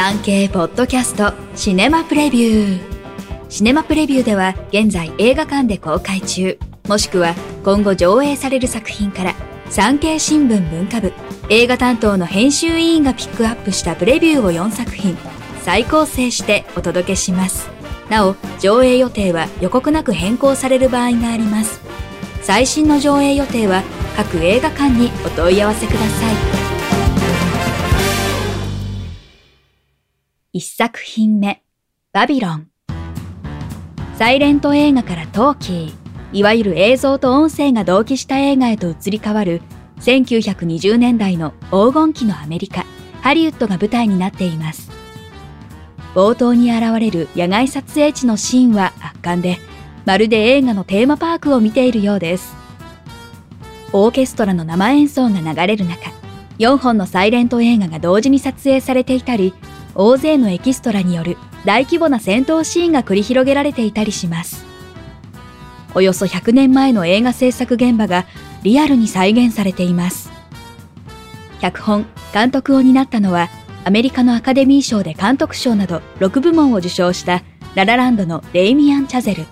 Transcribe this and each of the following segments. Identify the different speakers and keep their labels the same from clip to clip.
Speaker 1: 産経ポッドキャストシネマプレビュー。シネマプレビューでは現在映画館で公開中。もしくは今後上映される作品から産経新聞文化部映画担当の編集委員がピックアップしたプレビューを4作品再構成してお届けします。なお上映予定は予告なく変更される場合があります。最新の上映予定は各映画館にお問い合わせください。1作品目バビロン。サイレント映画からトーキーいわゆる映像と音声が同期した映画へと移り変わる1920年代の黄金期のアメリカハリウッドが舞台になっています。冒頭に現れる野外撮影地のシーンは圧巻でまるで映画のテーマパークを見ているようです。オーケストラの生演奏が流れる中4本のサイレント映画が同時に撮影されていたり大勢のエキストラによる大規模な戦闘シーンが繰り広げられていたりします。およそ100年前の映画制作現場がリアルに再現されています。脚本監督を担ったのはアメリカのアカデミー賞で監督賞など6部門を受賞したララランドのレイミアン・チャゼル。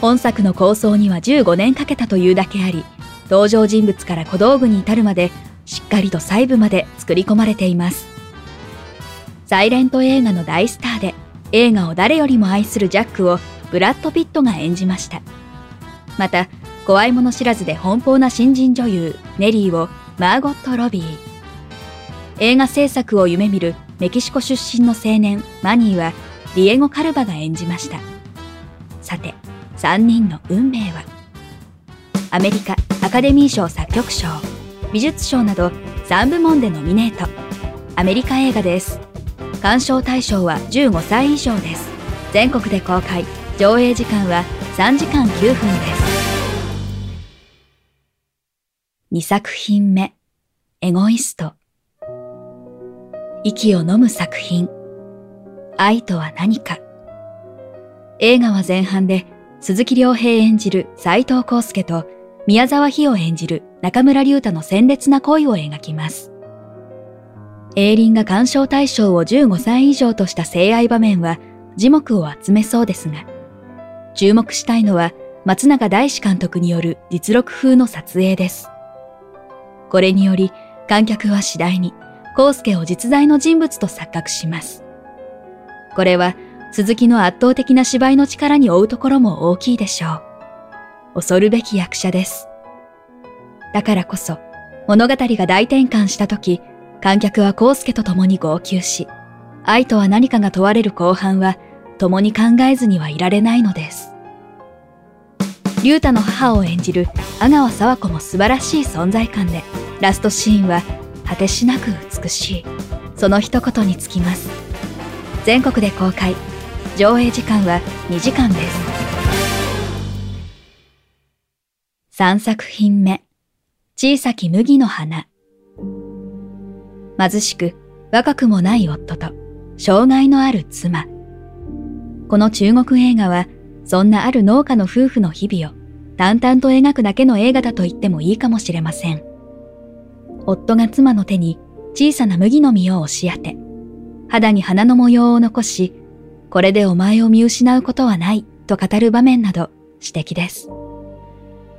Speaker 1: 本作の構想には15年かけたというだけあり、登場人物から小道具に至るまで、しっかりと細部まで作り込まれています。サイレント映画の大スターで、映画を誰よりも愛するジャックをブラッド・ピットが演じました。また、怖いもの知らずで奔放な新人女優、ネリーをマーゴット・ロビー。映画制作を夢見るメキシコ出身の青年、マニーは、ディエゴ・カルバが演じました。さて、3人の運命は？アメリカアカデミー賞作曲賞美術賞など3部門でノミネートアメリカ映画です鑑賞対象は15歳以上です。全国で公開。上映時間は3時間9分です。2作品目。エゴイスト。息を飲む作品。愛とは何か。映画は前半で鈴木亮平演じる斎藤康介と宮沢日を演じる中村隆太の鮮烈な恋を描きます。映林が鑑賞対象を15歳以上とした性愛場面は字幕を集めそうですが、注目したいのは松永大志監督による実録風の撮影です。これにより観客は次第に康介を実在の人物と錯覚します。これは鈴木の圧倒的な芝居の力に追うところも大きいでしょう。恐るべき役者です。だからこそ、物語が大転換した時、観客は康介と共に号泣し、愛とは何かが問われる後半は、共に考えずにはいられないのです。竜太の母を演じる阿川佐和子も素晴らしい存在感で、ラストシーンは果てしなく美しい。その一言につきます。全国で公開。上映時間は2時間です。3作品目、小さき麦の花。貧しく若くもない夫と障害のある妻。この中国映画は、そんなある農家の夫婦の日々を淡々と描くだけの映画だと言ってもいいかもしれません。夫が妻の手に小さな麦の実を押し当て、肌に花の模様を残し、これでお前を見失うことはないと語る場面など指摘です。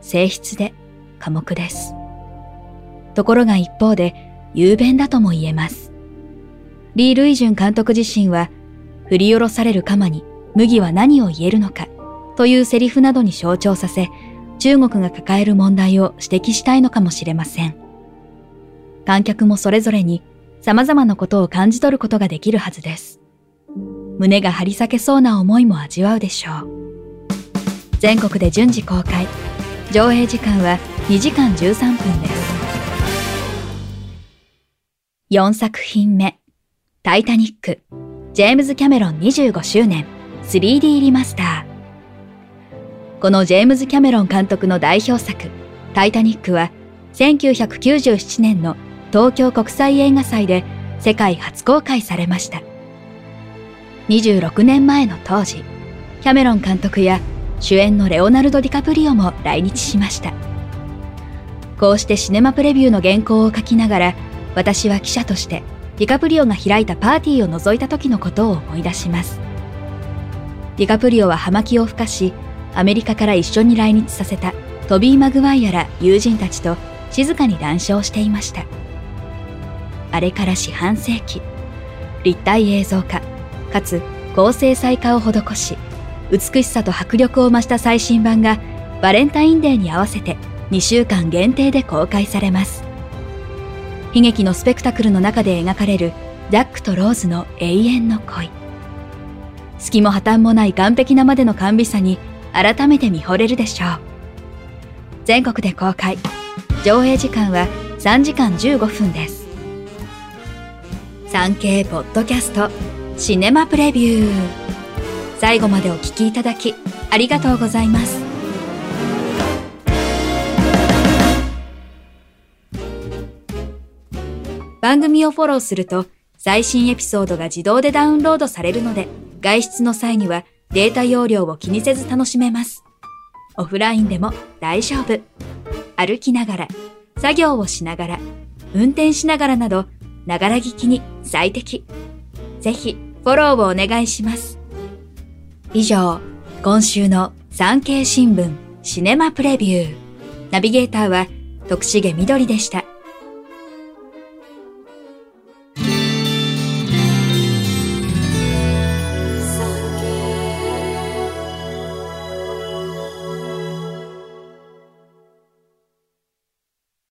Speaker 1: 静筆で寡黙です。ところが一方で雄弁だとも言えます。リー・ルイジュン監督自身は振り下ろされる鎌に麦は何を言えるのかというセリフなどに象徴させ中国が抱える問題を指摘したいのかもしれません。観客もそれぞれに様々なことを感じ取ることができるはずです。胸が張り裂けそうな思いも味わうでしょう。全国で順次公開。上映時間は2時間13分です。4作品目。タイタニック。ジェームズ・キャメロン25周年 3D リマスター。このジェームズ・キャメロン監督の代表作、タイタニックは1997年の東京国際映画祭で世界初公開されました。26年前の当時、キャメロン監督や主演のレオナルド・ディカプリオも来日しました。こうしてシネマプレビューの原稿を書きながら、私は記者としてディカプリオが開いたパーティーを覗いた時のことを思い出します。ディカプリオは葉巻を吹かし、アメリカから一緒に来日させたトビー・マグワイアら友人たちと静かに談笑していました。あれから四半世紀、立体映像化、かつ高精細化を施し、美しさと迫力を増した最新版がバレンタインデーに合わせて2週間限定で公開されます。悲劇のスペクタクルの中で描かれるジャックとローズの永遠の恋。隙も破綻もない完璧なまでの甘美さに改めて見惚れるでしょう。全国で公開。上映時間は3時間15分です。産経ポッドキャストシネマプレビュー。最後までお聞きいただきありがとうございます。番組をフォローすると最新エピソードが自動でダウンロードされるので外出の際にはデータ容量を気にせず楽しめます。オフラインでも大丈夫。歩きながら、作業をしながら、運転しながらなど、ながら聞きに最適。ぜひ、フォローをお願いします。以上、今週の産経新聞シネマプレビュー。ナビゲーターは徳重みどりでした。